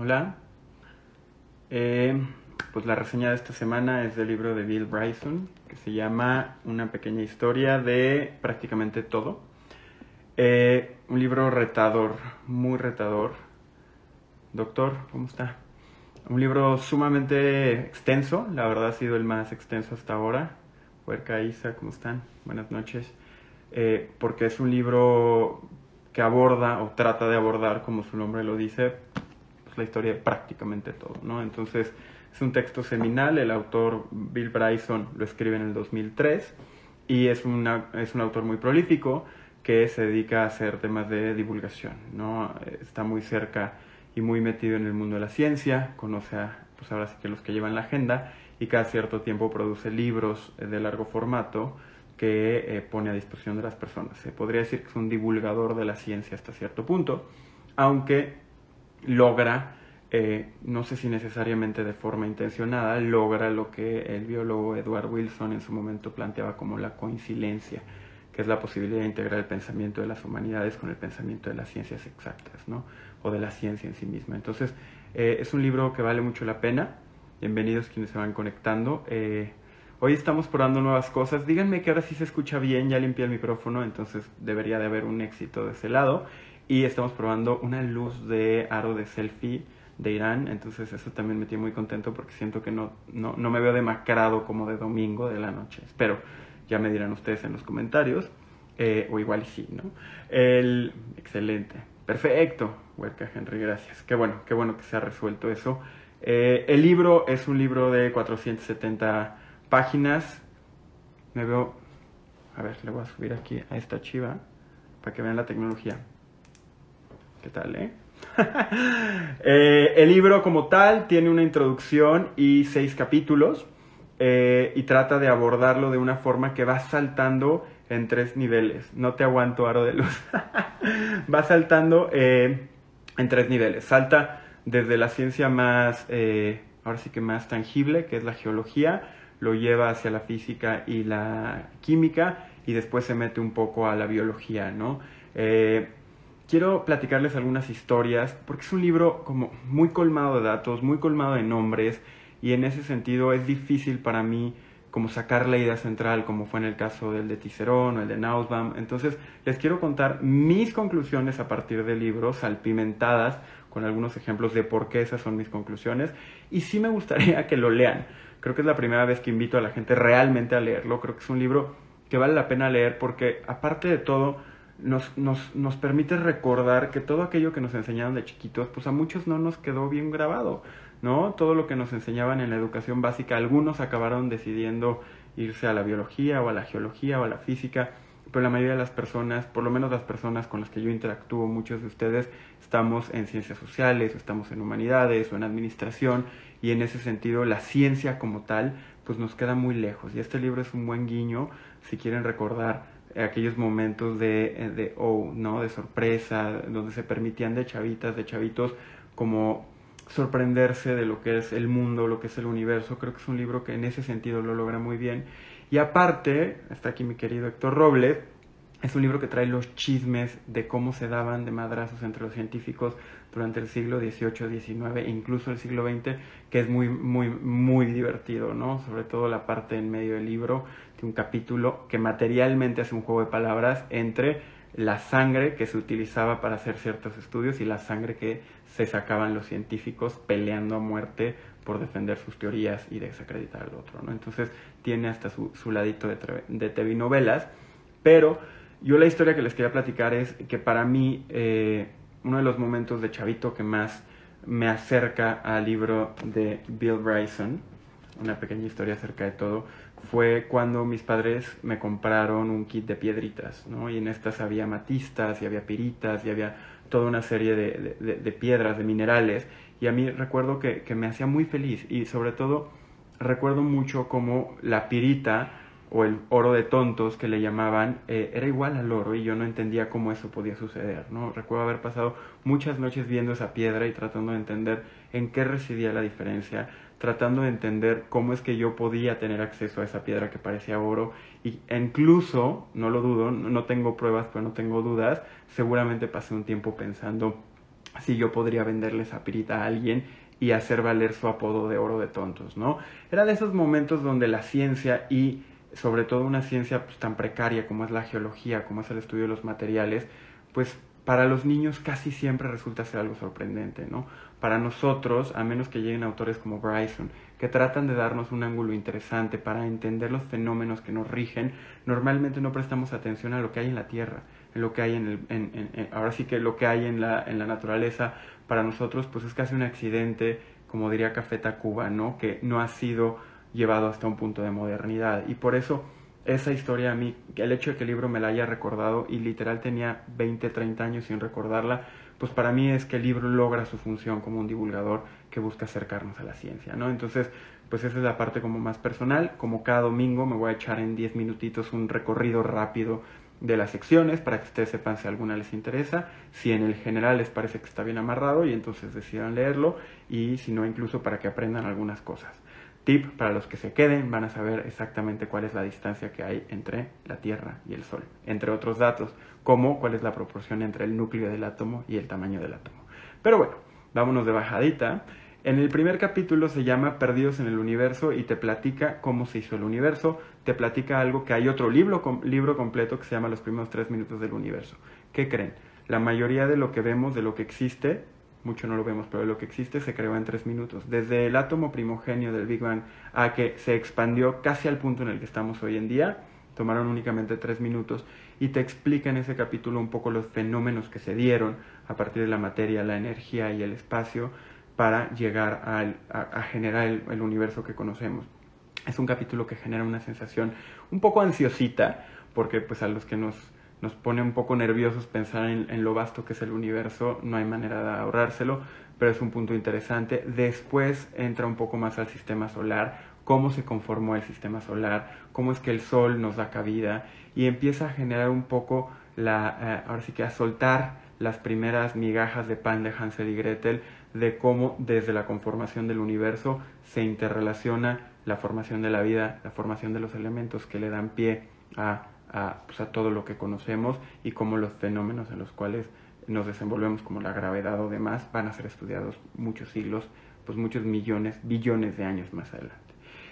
Hola. Eh, pues la reseña de esta semana es del libro de Bill Bryson, que se llama Una pequeña historia de prácticamente todo. Eh, un libro retador, muy retador. Doctor, ¿cómo está? Un libro sumamente extenso, la verdad ha sido el más extenso hasta ahora. Huerca, Isa, ¿cómo están? Buenas noches. Eh, porque es un libro que aborda o trata de abordar, como su nombre lo dice, la historia de prácticamente todo, ¿no? Entonces, es un texto seminal, el autor Bill Bryson lo escribe en el 2003 y es, una, es un autor muy prolífico que se dedica a hacer temas de divulgación, ¿no? Está muy cerca y muy metido en el mundo de la ciencia, conoce a, pues ahora sí que los que llevan la agenda y cada cierto tiempo produce libros de largo formato que eh, pone a disposición de las personas. Se podría decir que es un divulgador de la ciencia hasta cierto punto, aunque logra, eh, no sé si necesariamente de forma intencionada, logra lo que el biólogo Edward Wilson en su momento planteaba como la coincidencia, que es la posibilidad de integrar el pensamiento de las humanidades con el pensamiento de las ciencias exactas, ¿no? o de la ciencia en sí misma. Entonces, eh, es un libro que vale mucho la pena. Bienvenidos quienes se van conectando. Hoy estamos probando nuevas cosas. Díganme que ahora sí se escucha bien, ya limpié el micrófono, entonces debería de haber un éxito de ese lado. Y estamos probando una luz de aro de selfie de Irán, entonces eso también me tiene muy contento porque siento que no, no, no me veo demacrado como de domingo de la noche. Espero, ya me dirán ustedes en los comentarios, eh, o igual sí, ¿no? El, excelente, perfecto, Huerca Henry, gracias. Qué bueno, qué bueno que se ha resuelto eso. Eh, el libro es un libro de 470 páginas. Me veo, a ver, le voy a subir aquí a esta chiva para que vean la tecnología. ¿Qué tal, eh? eh el libro como tal tiene una introducción y seis capítulos eh, y trata de abordarlo de una forma que va saltando en tres niveles. No te aguanto, aro de luz. va saltando eh, en tres niveles. Salta desde la ciencia más, ahora sí que más tangible, que es la geología, lo lleva hacia la física y la química y después se mete un poco a la biología, ¿no? Eh, quiero platicarles algunas historias porque es un libro como muy colmado de datos, muy colmado de nombres y en ese sentido es difícil para mí como sacar la idea central como fue en el caso del de Ticerón o el de Nausbaum. Entonces les quiero contar mis conclusiones a partir del libro, salpimentadas con algunos ejemplos de por qué esas son mis conclusiones y sí me gustaría que lo lean Creo que es la primera vez que invito a la gente realmente a leerlo. Creo que es un libro que vale la pena leer porque aparte de todo nos, nos, nos permite recordar que todo aquello que nos enseñaron de chiquitos, pues a muchos no nos quedó bien grabado, ¿no? Todo lo que nos enseñaban en la educación básica, algunos acabaron decidiendo irse a la biología o a la geología o a la física, pero la mayoría de las personas, por lo menos las personas con las que yo interactúo, muchos de ustedes, estamos en ciencias sociales, estamos en humanidades o en administración y en ese sentido la ciencia como tal pues nos queda muy lejos y este libro es un buen guiño si quieren recordar aquellos momentos de, de oh, ¿no? de sorpresa, donde se permitían de chavitas, de chavitos como sorprenderse de lo que es el mundo, lo que es el universo. Creo que es un libro que en ese sentido lo logra muy bien. Y aparte, está aquí mi querido Héctor Robles, es un libro que trae los chismes de cómo se daban de madrazos entre los científicos durante el siglo XVIII, XIX e incluso el siglo XX, que es muy, muy, muy divertido, ¿no? Sobre todo la parte en medio del libro, un capítulo que materialmente hace un juego de palabras entre la sangre que se utilizaba para hacer ciertos estudios y la sangre que se sacaban los científicos peleando a muerte por defender sus teorías y desacreditar al otro, ¿no? Entonces tiene hasta su, ladito de, de TV novelas, pero yo la historia que les quería platicar es que para mí eh, uno de los momentos de chavito que más me acerca al libro de Bill Bryson, una pequeña historia acerca de todo, fue cuando mis padres me compraron un kit de piedritas, ¿no? Y en estas había matistas y había piritas y había toda una serie de, de, piedras, de minerales. Y a mí recuerdo que, que, me hacía muy feliz y sobre todo recuerdo mucho como la pirita o el oro de tontos que le llamaban, eh, era igual al oro y yo no entendía cómo eso podía suceder, ¿no? Recuerdo haber pasado muchas noches viendo esa piedra y tratando de entender en qué residía la diferencia, tratando de entender cómo es que yo podía tener acceso a esa piedra que parecía oro y incluso, no lo dudo, no tengo pruebas pero no tengo dudas, seguramente pasé un tiempo pensando si yo podría venderle esa pirita a alguien y hacer valer su apodo de oro de tontos, ¿no? Era de esos momentos donde la ciencia y sobre todo una ciencia pues, tan precaria como es la geología, como es el estudio de los materiales, pues para los niños casi siempre resulta ser algo sorprendente, ¿no? Para nosotros, a menos que lleguen autores como Bryson, que tratan de darnos un ángulo interesante para entender los fenómenos que nos rigen, normalmente no prestamos atención a lo que hay en la Tierra, en lo que hay en el, ahora sí que lo que hay en la, en la naturaleza, para nosotros pues es casi un accidente, como diría Café Tacuba, ¿no? Que no ha sido llevado hasta un punto de modernidad. Y por eso esa historia a mí, el hecho de que el libro me la haya recordado y literal tenía 20, 30 años sin recordarla, pues para mí es que el libro logra su función como un divulgador que busca acercarnos a la ciencia, ¿no? Entonces, pues esa es la parte como más personal, como cada domingo me voy a echar en 10 minutitos un recorrido rápido de las secciones para que ustedes sepan si alguna les interesa, si en el general les parece que está bien amarrado y entonces decidan leerlo y si no incluso para que aprendan algunas cosas. Tip para los que se queden, van a saber exactamente cuál es la distancia que hay entre la Tierra y el Sol, entre otros datos, como cuál es la proporción entre el núcleo del átomo y el tamaño del átomo. Pero bueno, vámonos de bajadita. En el primer capítulo se llama Perdidos en el Universo y te platica cómo se hizo el universo, te platica algo que hay otro libro, libro completo que se llama Los primeros tres minutos del universo. ¿Qué creen? La mayoría de lo que vemos, de lo que existe, mucho no lo vemos, pero lo que existe se creó en tres minutos. Desde el átomo primogenio del Big Bang a que se expandió casi al punto en el que estamos hoy en día, tomaron únicamente tres minutos y te explica en ese capítulo un poco los fenómenos que se dieron a partir de la materia, la energía y el espacio para llegar a, generar el universo que conocemos. Es un capítulo que genera una sensación un poco ansiosita, porque pues a los que nos nos pone un poco nerviosos pensar en, lo vasto que es el universo, no hay manera de ahorrárselo, pero es un punto interesante. Después entra un poco más al sistema solar, cómo se conformó el sistema solar, cómo es que el Sol nos da cabida y empieza a generar un poco la, eh, ahora sí que a soltar las primeras migajas de pan de Hansel y Gretel de cómo desde la conformación del universo se interrelaciona la formación de la vida, la formación de los elementos que le dan pie a pues, a, todo lo que conocemos y cómo los fenómenos en los cuales nos desenvolvemos como la gravedad o demás van a ser estudiados muchos siglos, pues muchos millones, billones de años más adelante.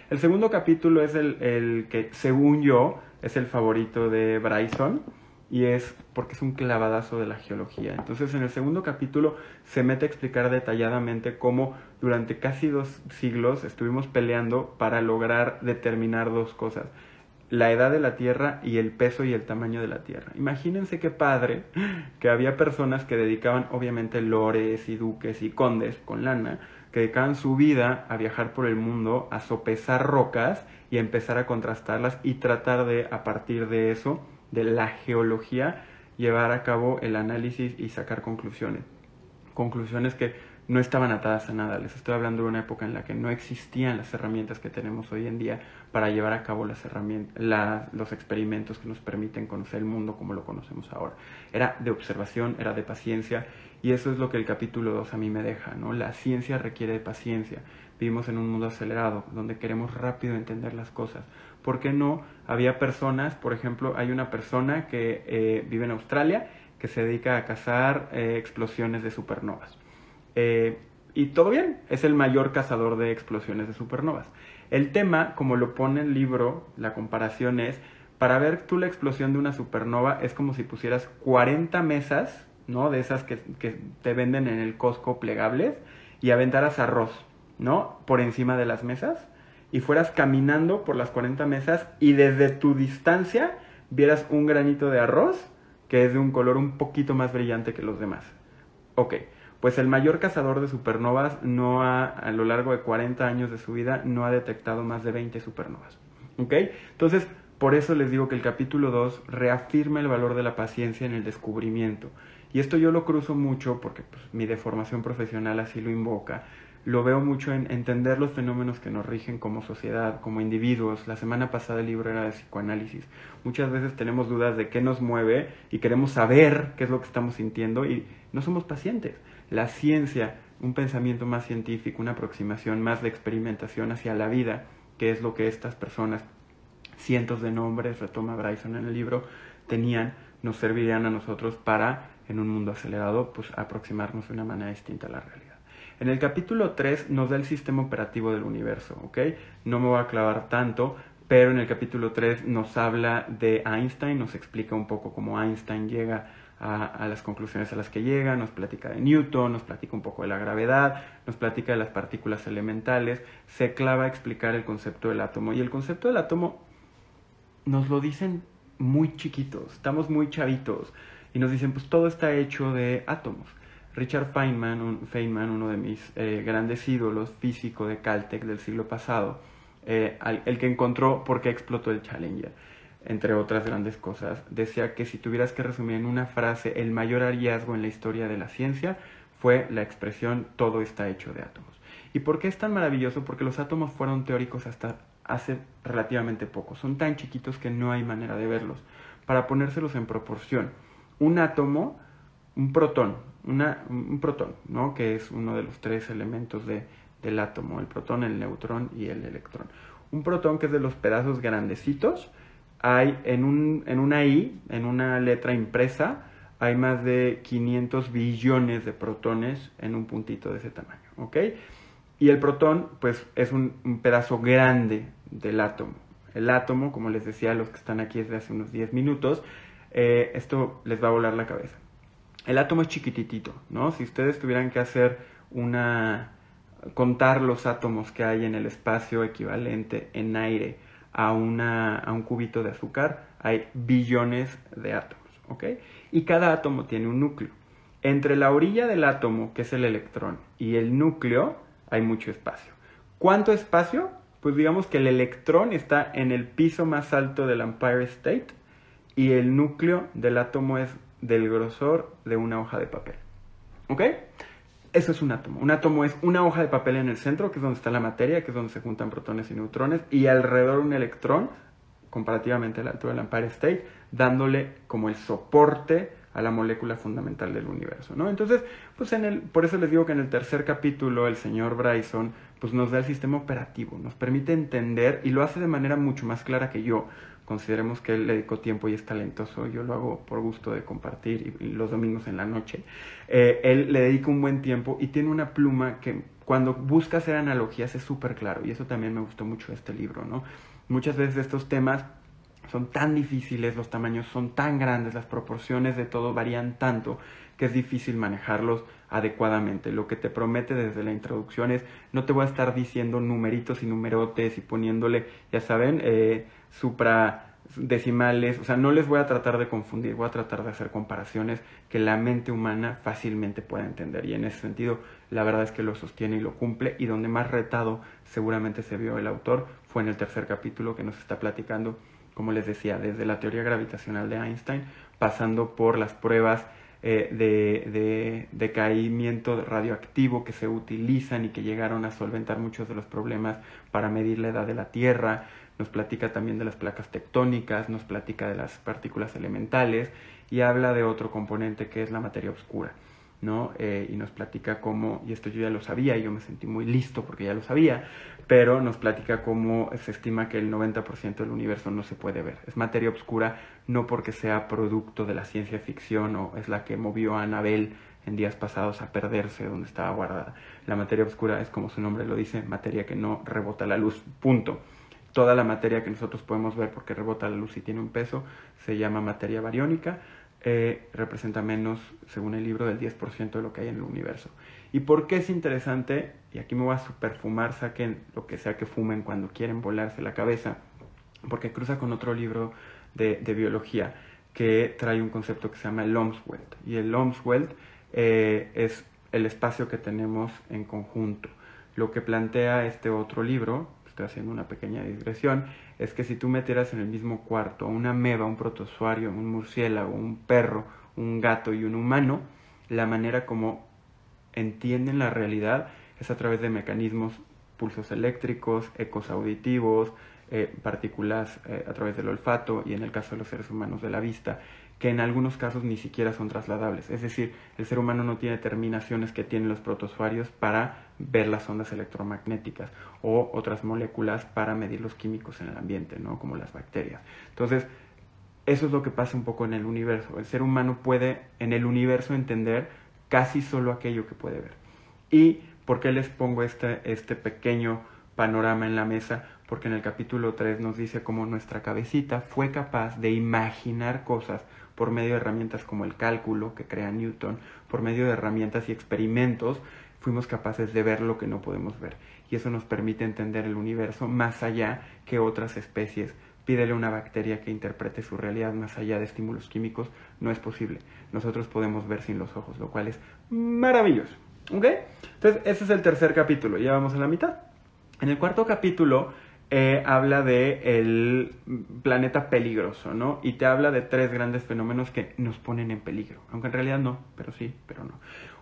El segundo capítulo es el, el que, según yo, es el favorito de Bryson y es porque es un clavadazo de la geología. Entonces, en el segundo capítulo se mete a explicar detalladamente cómo durante casi dos siglos estuvimos peleando para lograr determinar dos cosas la edad de la Tierra y el peso y el tamaño de la Tierra. Imagínense qué padre que había personas que dedicaban, obviamente, lores y duques y condes con lana, que dedicaban su vida a viajar por el mundo, a sopesar rocas y a empezar a contrastarlas y tratar de, a partir de eso, de la geología, llevar a cabo el análisis y sacar conclusiones. Conclusiones que no estaban atadas a nada. Les estoy hablando de una época en la que no existían las herramientas que tenemos hoy en día para llevar a cabo las los experimentos que nos permiten conocer el mundo como lo conocemos ahora. Era de observación, era de paciencia y eso es lo que el capítulo 2 a mí me deja. ¿no? La ciencia requiere de paciencia. Vivimos en un mundo acelerado donde queremos rápido entender las cosas. ¿Por qué no? Había personas, por ejemplo, hay una persona que eh, vive en Australia que se dedica a cazar eh, explosiones de supernovas eh, y todo bien, es el mayor cazador de explosiones de supernovas. El tema, como lo pone el libro, la comparación es, para ver tú la explosión de una supernova es como si pusieras 40 mesas, ¿no? De esas que, que te venden en el Costco plegables y aventaras arroz, ¿no? Por encima de las mesas y fueras caminando por las 40 mesas y desde tu distancia vieras un granito de arroz que es de un color un poquito más brillante que los demás. Ok, pues el mayor cazador de supernovas no ha, a lo largo de 40 años de su vida, no ha detectado más de 20 supernovas. ¿Ok? Entonces, por eso les digo que el capítulo 2 reafirma el valor de la paciencia en el descubrimiento. Y esto yo lo cruzo mucho porque pues, mi deformación profesional así lo invoca. Lo veo mucho en entender los fenómenos que nos rigen como sociedad, como individuos. La semana pasada el libro era de psicoanálisis. Muchas veces tenemos dudas de qué nos mueve y queremos saber qué es lo que estamos sintiendo y no somos pacientes la ciencia, un pensamiento más científico, una aproximación más de experimentación hacia la vida, que es lo que estas personas, cientos de nombres, retoma Bryson en el libro, tenían, nos servirían a nosotros para, en un mundo acelerado, pues aproximarnos de una manera distinta a la realidad. En el capítulo 3 nos da el sistema operativo del universo, ¿ok? No me voy a clavar tanto, pero en el capítulo 3 nos habla de Einstein, nos explica un poco cómo Einstein llega las conclusiones a las que llega, nos platica de Newton, nos platica un poco de la gravedad, nos platica de las partículas elementales, se clava a explicar el concepto del átomo. Y el concepto del átomo nos lo dicen muy chiquitos, estamos muy chavitos, y nos dicen, pues todo está hecho de átomos. Richard Feynman, Feynman uno de mis eh, grandes ídolos, físico de Caltech del siglo pasado, eh, el que encontró por qué explotó el Challenger, entre otras grandes cosas, decía que si tuvieras que resumir en una frase el mayor hallazgo en la historia de la ciencia fue la expresión todo está hecho de átomos. ¿Y por qué es tan maravilloso? Porque los átomos fueron teóricos hasta hace relativamente poco. Son tan chiquitos que no hay manera de verlos. Para ponérselos en proporción, un átomo, un protón, un protón, ¿no? que es uno de los tres elementos de, del átomo, el protón, el neutrón y el electrón. Un protón que es de los pedazos grandecitos, hay en, un, en una I, en una letra impresa, hay más de 500 billones de protones en un puntito de ese tamaño, ¿ok? Y el protón, pues, es un, pedazo grande del átomo. El átomo, como les decía a los que están aquí desde hace unos 10 minutos, eh, esto les va a volar la cabeza. El átomo es chiquititito, ¿no? Si ustedes tuvieran que hacer una... contar los átomos que hay en el espacio equivalente en aire a, una, a un cubito de azúcar, hay billones de átomos, ¿ok? Y cada átomo tiene un núcleo. Entre la orilla del átomo, que es el electrón, y el núcleo, hay mucho espacio. ¿Cuánto espacio? Pues digamos que el electrón está en el piso más alto del Empire State y el núcleo del átomo es del grosor de una hoja de papel. ¿Ok? Eso es un átomo. Un átomo es una hoja de papel en el centro, que es donde está la materia, que es donde se juntan protones y neutrones, y alrededor un electrón, comparativamente al alto del Empire State, dándole como el soporte a la molécula fundamental del universo, ¿no? Entonces, pues en el, por eso les digo que en el tercer capítulo el señor Bryson pues nos da el sistema operativo, nos permite entender y lo hace de manera mucho más clara que yo, consideremos que él le dedicó tiempo y es talentoso, yo lo hago por gusto de compartir los domingos en la noche. Eh, él le dedica un buen tiempo y tiene una pluma que cuando busca hacer analogías es súper claro y eso también me gustó mucho de este libro, ¿no? Muchas veces estos temas son tan difíciles, los tamaños son tan grandes, las proporciones de todo varían tanto que es difícil manejarlos adecuadamente. Lo que te promete desde la introducción es no te voy a estar diciendo numeritos y numerotes y poniéndole, ya saben, eh, supra decimales, o sea, no les voy a tratar de confundir, voy a tratar de hacer comparaciones que la mente humana fácilmente pueda entender y en ese sentido la verdad es que lo sostiene y lo cumple y donde más retado seguramente se vio el autor fue en el tercer capítulo que nos está platicando, como les decía, desde la teoría gravitacional de Einstein, pasando por las pruebas eh, de, de, decaimiento radioactivo que se utilizan y que llegaron a solventar muchos de los problemas para medir la edad de la Tierra, nos platica también de las placas tectónicas, nos platica de las partículas elementales y habla de otro componente que es la materia oscura. ¿no? Eh, y nos platica cómo, y esto yo ya lo sabía y yo me sentí muy listo porque ya lo sabía, pero nos platica cómo se estima que el 90% del universo no se puede ver. Es materia oscura no porque sea producto de la ciencia ficción o es la que movió a Anabel en días pasados a perderse donde estaba guardada. La materia oscura es como su nombre lo dice, materia que no rebota la luz, punto toda la materia que nosotros podemos ver porque rebota la luz y tiene un peso se llama materia bariónica, eh, representa menos, según el libro, del 10% de lo que hay en el universo. ¿Y por qué es interesante? Y aquí me voy a superfumar, saquen lo que sea que fumen cuando quieren volarse la cabeza, porque cruza con otro libro de, biología que trae un concepto que se llama el Ohmswelt. Y el Ohmswelt eh, es el espacio que tenemos en conjunto. Lo que plantea este otro libro, estoy haciendo una pequeña digresión, es que si tú metieras en el mismo cuarto una meba, un protozoario, un murciélago, un perro, un gato y un humano, la manera como entienden la realidad es a través de mecanismos, pulsos eléctricos, ecos auditivos, eh, partículas eh, a través del olfato y en el caso de los seres humanos de la vista que en algunos casos ni siquiera son trasladables. Es decir, el ser humano no tiene terminaciones que tienen los protozoarios para ver las ondas electromagnéticas o otras moléculas para medir los químicos en el ambiente, ¿no? como las bacterias. Entonces, eso es lo que pasa un poco en el universo. El ser humano puede en el universo entender casi solo aquello que puede ver. ¿Y por qué les pongo este, este pequeño panorama en la mesa? Porque en el capítulo 3 nos dice cómo nuestra cabecita fue capaz de imaginar cosas por medio de herramientas como el cálculo que crea Newton, por medio de herramientas y experimentos, fuimos capaces de ver lo que no podemos ver. Y eso nos permite entender el universo más allá que otras especies pídele a una bacteria que interprete su realidad más allá de estímulos químicos, no es posible. Nosotros podemos ver sin los ojos, lo cual es maravilloso. ¿Ok? Entonces, ese es el tercer capítulo, ya vamos a la mitad. En el cuarto capítulo eh, habla de el planeta peligroso, ¿no? Y te habla de tres grandes fenómenos que nos ponen en peligro, aunque en realidad no, pero sí, pero no.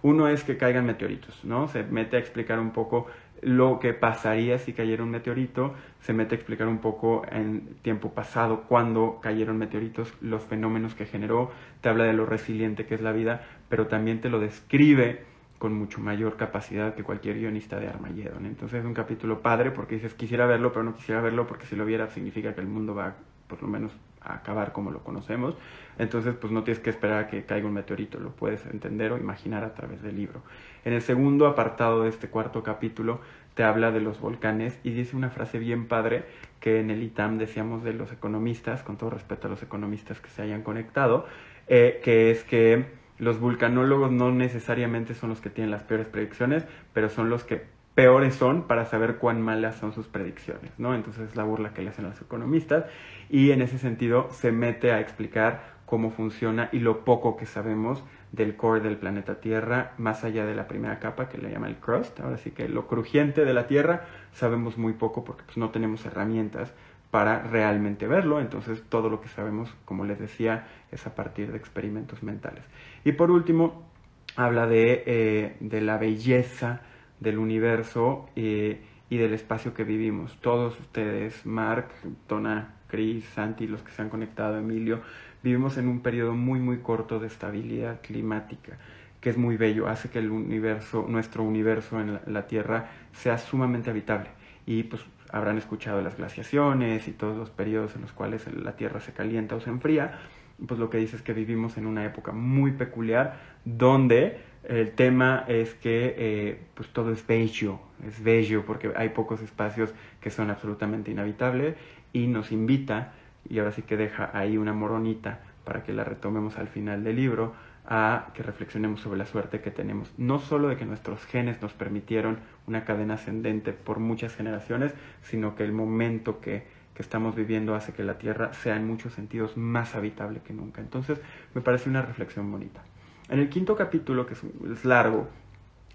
Uno es que caigan meteoritos, ¿no? Se mete a explicar un poco lo que pasaría si cayera un meteorito, se mete a explicar un poco en tiempo pasado cuando cayeron meteoritos, los fenómenos que generó, te habla de lo resiliente que es la vida, pero también te lo describe con mucho mayor capacidad que cualquier guionista de Armageddon. Entonces es un capítulo padre porque dices quisiera verlo, pero no quisiera verlo porque si lo viera significa que el mundo va por lo menos a acabar como lo conocemos. Entonces, pues no tienes que esperar a que caiga un meteorito, lo puedes entender o imaginar a través del libro. En el segundo apartado de este cuarto capítulo te habla de los volcanes y dice una frase bien padre que en el ITAM decíamos de los economistas, con todo respeto a los economistas que se hayan conectado, eh, que es que los vulcanólogos no necesariamente son los que tienen las peores predicciones, pero son los que peores son para saber cuán malas son sus predicciones, ¿no? Entonces es la burla que le hacen a los economistas y en ese sentido se mete a explicar cómo funciona y lo poco que sabemos del core del planeta Tierra, más allá de la primera capa que le llama el crust. Ahora sí que lo crujiente de la Tierra sabemos muy poco porque pues, no tenemos herramientas para realmente verlo. Entonces todo lo que sabemos, como les decía, es a partir de experimentos mentales. Y por último, habla de, eh, de la belleza del universo eh, y del espacio que vivimos. Todos ustedes, Mark, Tona, Chris, Santi, los que se han conectado, Emilio, vivimos en un periodo muy muy corto de estabilidad climática que es muy bello, hace que el universo, nuestro universo en la, Tierra sea sumamente habitable. Y pues habrán escuchado las glaciaciones y todos los periodos en los cuales la Tierra se calienta o se enfría. Pues lo que dice es que vivimos en una época muy peculiar donde el tema es que eh, pues todo es bello, es bello porque hay pocos espacios que son absolutamente inhabitables y nos invita y ahora sí que deja ahí una moronita para que la retomemos al final del libro, a que reflexionemos sobre la suerte que tenemos, no solo de que nuestros genes nos permitieron una cadena ascendente por muchas generaciones, sino que el momento que, que estamos viviendo hace que la Tierra sea en muchos sentidos más habitable que nunca. Entonces, me parece una reflexión bonita. En el quinto capítulo, que es largo,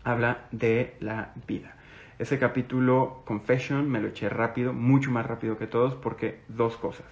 habla de la vida. Ese capítulo, Confession, me lo eché rápido, mucho más rápido que todos, porque dos cosas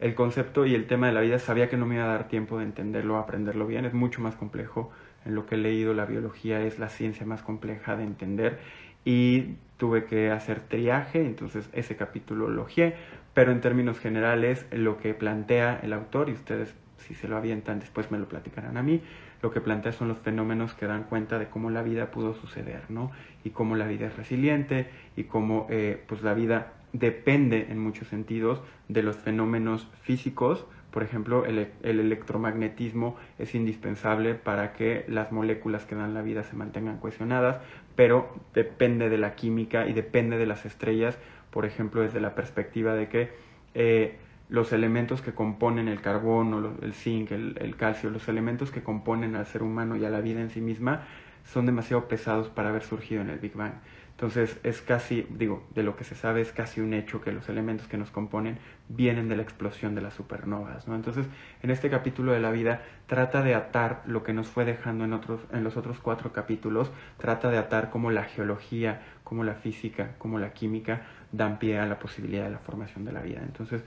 el concepto y el tema de la vida sabía que no me iba a dar tiempo de entenderlo, aprenderlo bien, es mucho más complejo. En lo que he leído, la biología es la ciencia más compleja de entender y tuve que hacer triaje, entonces ese capítulo lo logié, pero en términos generales lo que plantea el autor, y ustedes si se lo avientan después me lo platicarán a mí, lo que plantea son los fenómenos que dan cuenta de cómo la vida pudo suceder, ¿no? Y cómo la vida es resiliente y cómo eh, pues la vida depende en muchos sentidos de los fenómenos físicos. Por ejemplo, el, electromagnetismo es indispensable para que las moléculas que dan la vida se mantengan cohesionadas, pero depende de la química y depende de las estrellas, por ejemplo, desde la perspectiva de que eh, los elementos que componen el carbono, el zinc, el calcio, los elementos que componen al ser humano y a la vida en sí misma, son demasiado pesados para haber surgido en el Big Bang. Entonces es casi, digo, de lo que se sabe es casi un hecho que los elementos que nos componen vienen de la explosión de las supernovas, ¿no? Entonces, en este capítulo de la vida trata de atar lo que nos fue dejando en otros en los otros cuatro capítulos, trata de atar cómo la geología, cómo la física, cómo la química dan pie a la posibilidad de la formación de la vida. Entonces,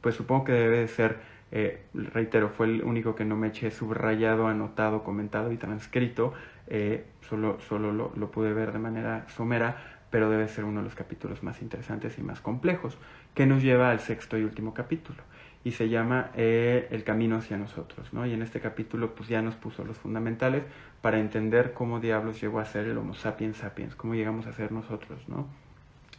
pues supongo que debe de ser eh, reitero, fue el único que no me eché subrayado, anotado, comentado y transcrito, eh, solo, solo lo, lo, pude ver de manera somera, pero debe ser uno de los capítulos más interesantes y más complejos, que nos lleva al sexto y último capítulo, y se llama eh, El camino hacia nosotros, ¿no? Y en este capítulo pues ya nos puso los fundamentales para entender cómo diablos llegó a ser el Homo sapiens sapiens, cómo llegamos a ser nosotros, ¿no?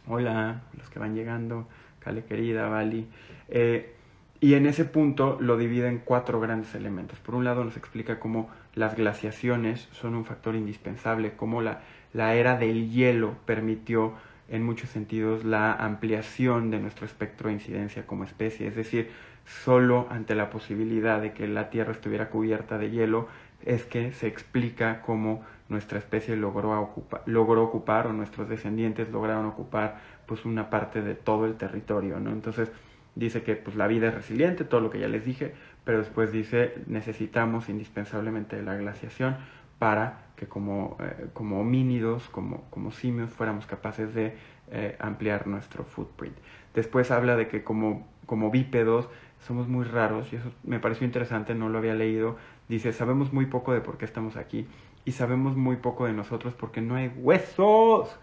Hola, los que van llegando, Cale querida, Vali. Eh, y en ese punto lo divide en cuatro grandes elementos. Por un lado nos explica cómo las glaciaciones son un factor indispensable, cómo la, la era del hielo permitió en muchos sentidos la ampliación de nuestro espectro de incidencia como especie, es decir, solo ante la posibilidad de que la Tierra estuviera cubierta de hielo es que se explica cómo nuestra especie logró, logró ocupar o nuestros descendientes lograron ocupar pues una parte de todo el territorio, ¿no? Entonces dice que pues la vida es resiliente, todo lo que ya les dije, pero después dice necesitamos indispensablemente la glaciación para que como, eh, como homínidos, como, como simios, fuéramos capaces de eh, ampliar nuestro footprint. Después habla de que como, como bípedos somos muy raros, y eso me pareció interesante, no lo había leído. Dice, sabemos muy poco de por qué estamos aquí y sabemos muy poco de nosotros porque no hay huesos.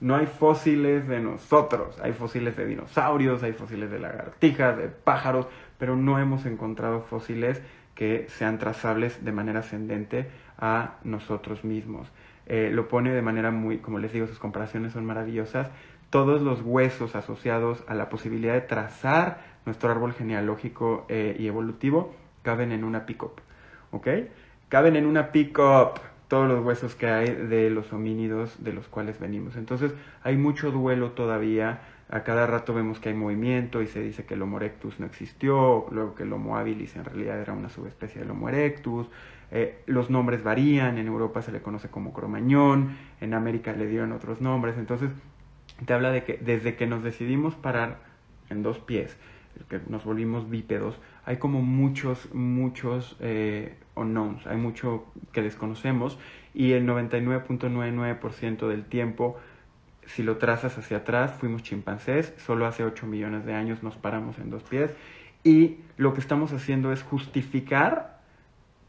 No hay fósiles de nosotros, hay fósiles de dinosaurios, hay fósiles de lagartijas, de pájaros, pero no hemos encontrado fósiles que sean trazables de manera ascendente a nosotros mismos. Eh, lo pone de manera muy, como les digo, sus comparaciones son maravillosas. Todos los huesos asociados a la posibilidad de trazar nuestro árbol genealógico eh, y evolutivo caben en una pick-up. ¿Ok? Caben en una pick-up todos los huesos que hay de los homínidos de los cuales venimos. Entonces hay mucho duelo todavía. A cada rato vemos que hay movimiento y se dice que el Homo erectus no existió, luego que el Homo habilis en realidad era una subespecie del Homo erectus. Eh, los nombres varían, en Europa se le conoce como cromañón, en América le dieron otros nombres. Entonces te habla de que desde que nos decidimos parar en dos pies, que nos volvimos bípedos, hay como muchos, muchos eh, hay mucho que desconocemos y el 99.99% del tiempo, si lo trazas hacia atrás, fuimos chimpancés, solo hace 8 millones de años nos paramos en dos pies y lo que estamos haciendo es justificar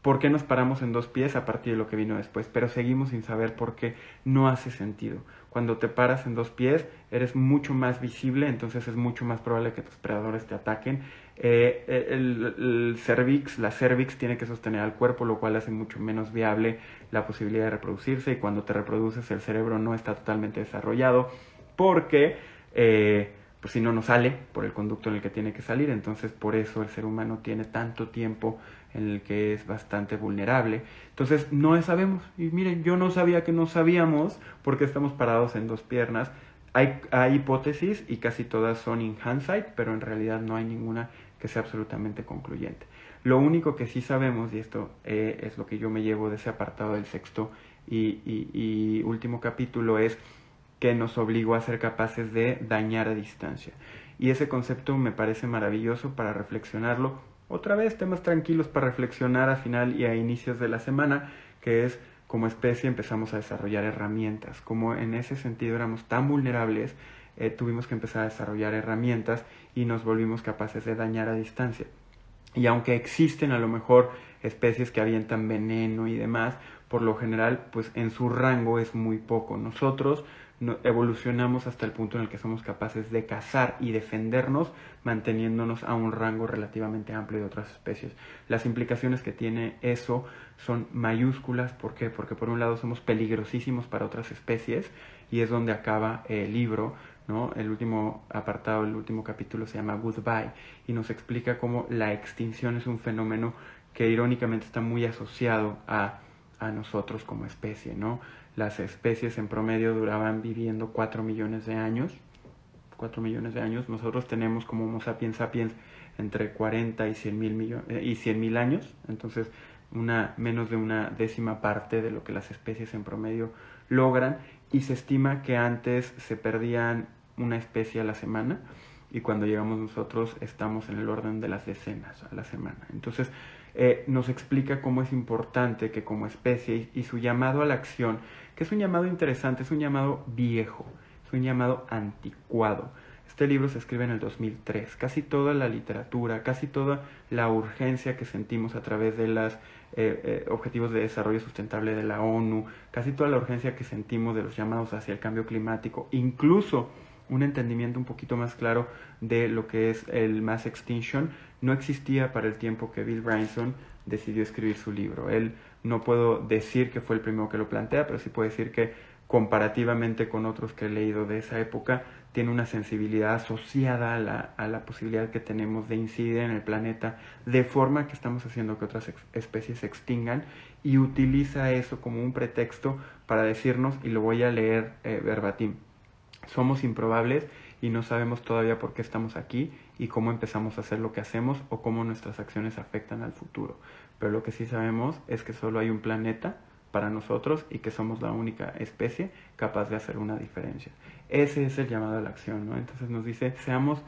por qué nos paramos en dos pies a partir de lo que vino después, pero seguimos sin saber por qué no hace sentido. Cuando te paras en dos pies, eres mucho más visible, entonces es mucho más probable que tus predadores te ataquen. Eh, el, cervix, la cervix tiene que sostener al cuerpo, lo cual hace mucho menos viable la posibilidad de reproducirse y cuando te reproduces el cerebro no está totalmente desarrollado porque eh, pues si no, no sale por el conducto en el que tiene que salir. Entonces, por eso el ser humano tiene tanto tiempo en el que es bastante vulnerable. Entonces, no sabemos. Y miren, yo no sabía que no sabíamos porque estamos parados en dos piernas. Hay, hay hipótesis y casi todas son in hindsight, pero en realidad no hay ninguna que sea absolutamente concluyente. Lo único que sí sabemos, y esto eh, es lo que yo me llevo de ese apartado del sexto y, y último capítulo, es que nos obligó a ser capaces de dañar a distancia. Y ese concepto me parece maravilloso para reflexionarlo. Otra vez, temas tranquilos para reflexionar a final y a inicios de la semana, que es como especie empezamos a desarrollar herramientas. Como en ese sentido éramos tan vulnerables, eh, tuvimos que empezar a desarrollar herramientas y nos volvimos capaces de dañar a distancia. Y aunque existen a lo mejor especies que avientan veneno y demás, por lo general, pues en su rango es muy poco. Nosotros evolucionamos hasta el punto en el que somos capaces de cazar y defendernos manteniéndonos a un rango relativamente amplio de otras especies. Las implicaciones que tiene eso son mayúsculas. ¿Por qué? Porque por un lado somos peligrosísimos para otras especies y es donde acaba el libro. ¿No? El último apartado, el último capítulo se llama Goodbye y nos explica cómo la extinción es un fenómeno que irónicamente está muy asociado a, a nosotros como especie, ¿no? las especies en promedio duraban viviendo 4 millones de años. 4 millones de años. Nosotros tenemos como Homo sapiens sapiens entre 40 y 100 mil, eh, y 100 mil años. Entonces, una, menos de una décima parte de lo que las especies en promedio logran. Y se estima que antes se perdían una especie a la semana y cuando llegamos nosotros estamos en el orden de las decenas a la semana. Entonces, eh, nos explica cómo es importante que como especie y su llamado a la acción que es un llamado interesante, es un llamado viejo, es un llamado anticuado. Este libro se escribe en el 2003. Casi toda la literatura, casi toda la urgencia que sentimos a través de los eh, eh, Objetivos de Desarrollo Sustentable de la ONU, casi toda la urgencia que sentimos de los llamados hacia el cambio climático, incluso un entendimiento un poquito más claro de lo que es el mass extinction, no existía para el tiempo que Bill Bryson decidió escribir su libro. Él no puedo decir que fue el primero que lo plantea, pero sí puedo decir que comparativamente con otros que he leído de esa época, tiene una sensibilidad asociada a la, a la, posibilidad que tenemos de incidir en el planeta de forma que estamos haciendo que otras especies se extingan y utiliza eso como un pretexto para decirnos, y lo voy a leer eh, verbatim, somos improbables y no sabemos todavía por qué estamos aquí y cómo empezamos a hacer lo que hacemos o cómo nuestras acciones afectan al futuro. Pero lo que sí sabemos es que solo hay un planeta para nosotros y que somos la única especie capaz de hacer una diferencia. Ese es el llamado a la acción, ¿no? Entonces nos dice, seamos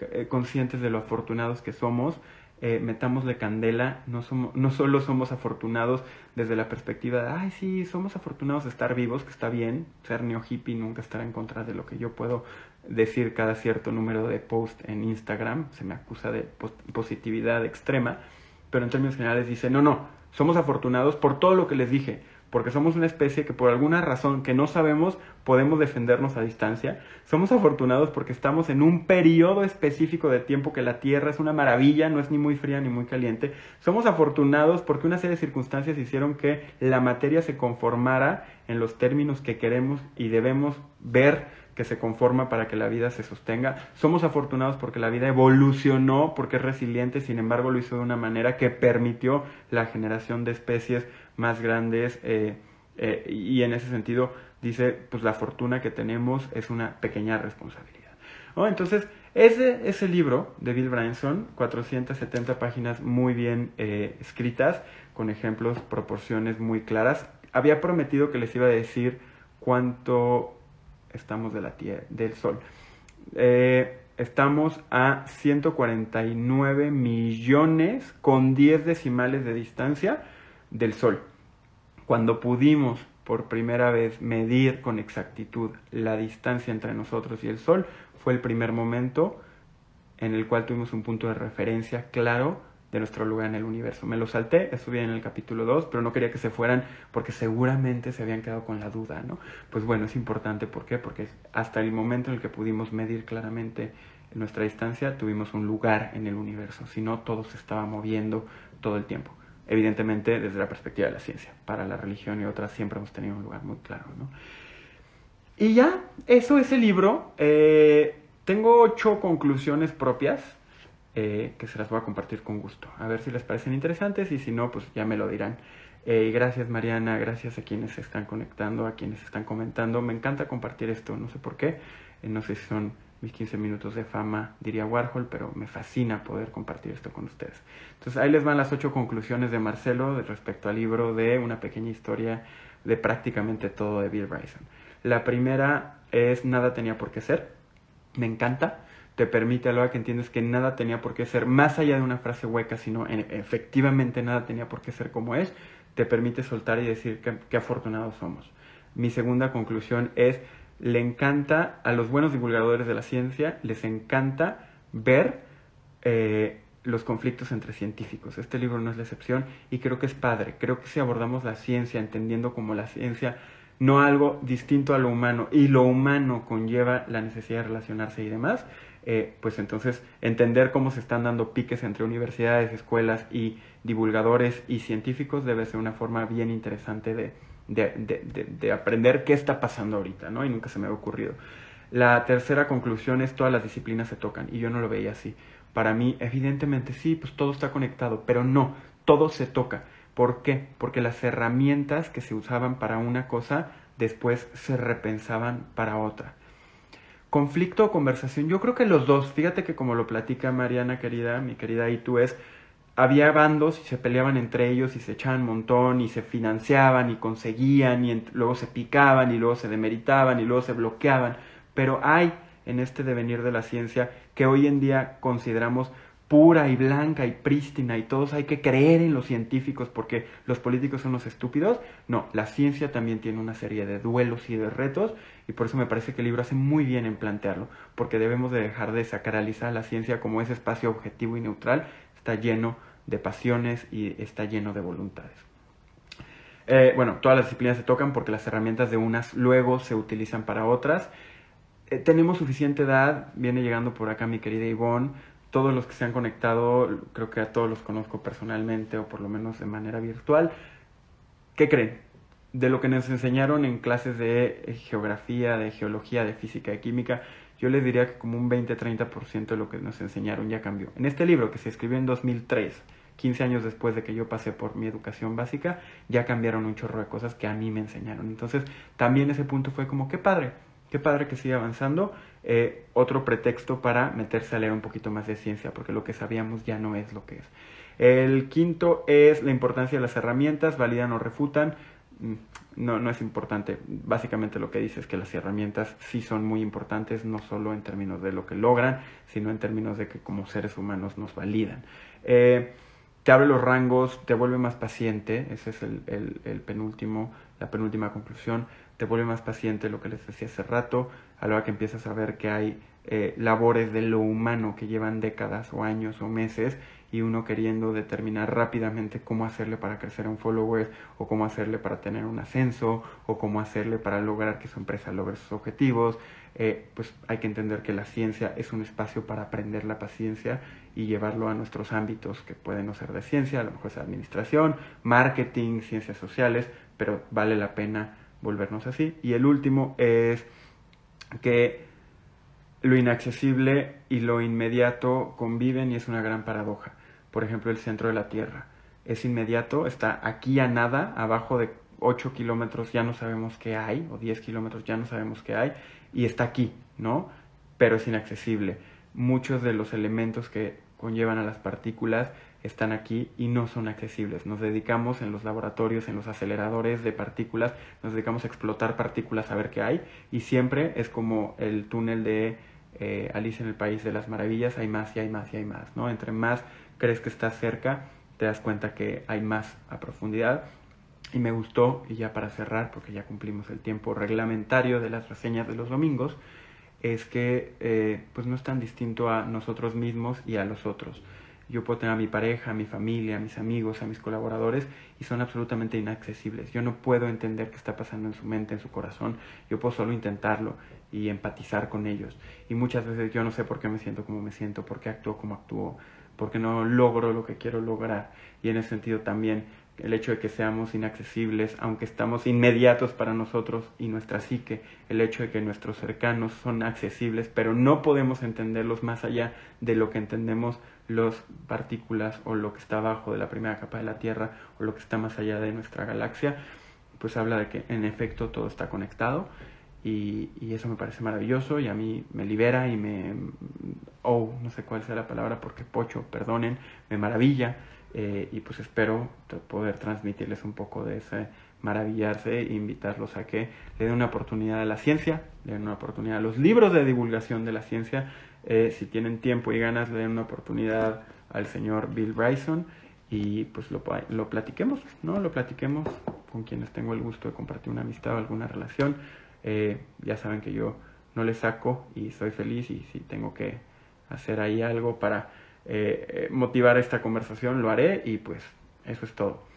eh, conscientes de lo afortunados que somos, eh, metámosle candela, no, somos, no solo somos afortunados desde la perspectiva de, ay, sí, somos afortunados de estar vivos, que está bien, ser neo hippie nunca estará en contra de lo que yo puedo decir cada cierto número de post en Instagram, se me acusa de positividad extrema, pero en términos generales dice, no, no, somos afortunados por todo lo que les dije, porque somos una especie que por alguna razón que no sabemos podemos defendernos a distancia. Somos afortunados porque estamos en un periodo específico de tiempo que la Tierra es una maravilla, no es ni muy fría ni muy caliente. Somos afortunados porque una serie de circunstancias hicieron que la materia se conformara en los términos que queremos y debemos ver que se conforma para que la vida se sostenga. Somos afortunados porque la vida evolucionó, porque es resiliente, sin embargo lo hizo de una manera que permitió la generación de especies más grandes eh, eh, y en ese sentido dice, pues la fortuna que tenemos es una pequeña responsabilidad. Entonces, ese, ese libro de Bill Branson, 470 páginas muy bien eh, escritas, con ejemplos, proporciones muy claras, había prometido que les iba a decir cuánto estamos de la tierra, del Sol. Estamos a 149 millones con 10 decimales de distancia del Sol. Cuando pudimos por primera vez medir con exactitud la distancia entre nosotros y el Sol, fue el primer momento en el cual tuvimos un punto de referencia claro de nuestro lugar en el universo. Me lo salté, estuve en el capítulo 2, pero no quería que se fueran porque seguramente se habían quedado con la duda, ¿no? Pues bueno, es importante, ¿por qué? Porque hasta el momento en el que pudimos medir claramente nuestra distancia, tuvimos un lugar en el universo, si no, todo se estaba moviendo todo el tiempo. Evidentemente, desde la perspectiva de la ciencia, para la religión y otras siempre hemos tenido un lugar muy claro, ¿no? Y ya, eso es el libro. Eh, tengo ocho conclusiones propias eh, que se las voy a compartir con gusto. A ver si les parecen interesantes y si no, pues ya me lo dirán. Eh, gracias Mariana, gracias a quienes se están conectando, a quienes están comentando. Me encanta compartir esto, no sé por qué. No sé si son mis 15 minutos de fama, diría Warhol, pero me fascina poder compartir esto con ustedes. Entonces ahí les van las ocho conclusiones de Marcelo respecto al libro de una pequeña historia de prácticamente todo de Bill Bryson. La primera es Nada tenía por qué ser. Me encanta te permite a la que entiendes que nada tenía por qué ser más allá de una frase hueca, sino en, efectivamente nada tenía por qué ser como es, te permite soltar y decir qué afortunados somos. Mi segunda conclusión es, le encanta a los buenos divulgadores de la ciencia, les encanta ver eh, los conflictos entre científicos. Este libro no es la excepción y creo que es padre. Creo que si abordamos la ciencia entendiendo como la ciencia no algo distinto a lo humano y lo humano conlleva la necesidad de relacionarse y demás, eh, pues entonces entender cómo se están dando piques entre universidades, escuelas y divulgadores y científicos debe ser una forma bien interesante de, de, aprender qué está pasando ahorita, ¿no? Y nunca se me ha ocurrido. La tercera conclusión es todas las disciplinas se tocan y yo no lo veía así. Para mí, evidentemente sí, pues todo está conectado, pero no, todo se toca. ¿Por qué? Porque las herramientas que se usaban para una cosa después se repensaban para otra. Conflicto o conversación, yo creo que los dos, fíjate que como lo platica Mariana querida, mi querida y tú es, había bandos y se peleaban entre ellos y se echaban montón y se financiaban y conseguían y luego se picaban y luego se demeritaban y luego se bloqueaban, pero hay en este devenir de la ciencia que hoy en día consideramos pura y blanca y prístina y todos hay que creer en los científicos porque los políticos son los estúpidos. No, la ciencia también tiene una serie de duelos y de retos y por eso me parece que el libro hace muy bien en plantearlo, porque debemos de dejar de sacralizar la ciencia como ese espacio objetivo y neutral, está lleno de pasiones y está lleno de voluntades. Eh, bueno, todas las disciplinas se tocan porque las herramientas de unas luego se utilizan para otras. Eh, tenemos suficiente edad, viene llegando por acá mi querida Ivonne, todos los que se han conectado, creo que a todos los conozco personalmente o por lo menos de manera virtual. ¿Qué creen? de lo que nos enseñaron en clases de geografía, de geología, de física, de química, yo les diría que como un 20-30% de lo que nos enseñaron ya cambió. En este libro que se escribió en 2003, 15 años después de que yo pasé por mi educación básica, ya cambiaron un chorro de cosas que a mí me enseñaron. Entonces, también ese punto fue como, qué padre, qué padre que siga avanzando. Eh, otro pretexto para meterse a leer un poquito más de ciencia, porque lo que sabíamos ya no es lo que es. El quinto es la importancia de las herramientas, validan o refutan. Mm, no, no es importante. Básicamente lo que dice es que las herramientas sí son muy importantes, no solo en términos de lo que logran, sino en términos de que como seres humanos nos validan. Eh, te abre los rangos, te vuelve más paciente, ese es el, el, penúltimo, la penúltima conclusión, te vuelve más paciente, lo que les decía hace rato, a la hora que empiezas a ver que hay eh, labores de lo humano que llevan décadas o años o meses y uno queriendo determinar rápidamente cómo hacerle para crecer un follower o cómo hacerle para tener un ascenso o cómo hacerle para lograr que su empresa logre sus objetivos, eh, pues hay que entender que la ciencia es un espacio para aprender la paciencia y llevarlo a nuestros ámbitos que pueden no ser de ciencia, a lo mejor es administración, marketing, ciencias sociales, pero vale la pena volvernos así. Y el último es que lo inaccesible y lo inmediato conviven y es una gran paradoja por ejemplo, el centro de la Tierra. Es inmediato, está aquí a nada, abajo de 8 kilómetros ya no sabemos qué hay, o 10 kilómetros ya no sabemos qué hay, y está aquí, ¿no? Pero es inaccesible. Muchos de los elementos que conllevan a las partículas están aquí y no son accesibles. Nos dedicamos en los laboratorios, en los aceleradores de partículas, nos dedicamos a explotar partículas a ver qué hay y siempre es como el túnel de eh, Alice en el País de las Maravillas, hay más y hay más y hay más, ¿no? Entre más crees que estás cerca, te das cuenta que hay más a profundidad. Y me gustó, y ya para cerrar, porque ya cumplimos el tiempo reglamentario de las reseñas de los domingos, es que eh, pues no es tan distinto a nosotros mismos y a los otros. Yo puedo tener a mi pareja, a mi familia, a mis amigos, a mis colaboradores y son absolutamente inaccesibles. Yo no puedo entender qué está pasando en su mente, en su corazón. Yo puedo solo intentarlo y empatizar con ellos. Y muchas veces yo no sé por qué me siento como me siento, por qué actúo como actúo porque no logro lo que quiero lograr. Y en ese sentido también el hecho de que seamos inaccesibles, aunque estamos inmediatos para nosotros y nuestra psique, el hecho de que nuestros cercanos son accesibles, pero no podemos entenderlos más allá de lo que entendemos las partículas o lo que está abajo de la primera capa de la Tierra o lo que está más allá de nuestra galaxia, pues habla de que en efecto todo está conectado y, y, eso me parece maravilloso y a mí me libera y me, oh, no sé cuál sea la palabra porque pocho, perdonen, me maravilla eh, y pues espero poder transmitirles un poco de ese maravillarse e invitarlos a que le den una oportunidad a la ciencia, le den una oportunidad a los libros de divulgación de la ciencia, eh, si tienen tiempo y ganas le den una oportunidad al señor Bill Bryson y pues lo, lo platiquemos, ¿no? Lo platiquemos con quienes tengo el gusto de compartir una amistad o alguna relación eh, ya saben que yo no le saco y soy feliz y si tengo que hacer ahí algo para eh, motivar esta conversación lo haré y pues eso es todo.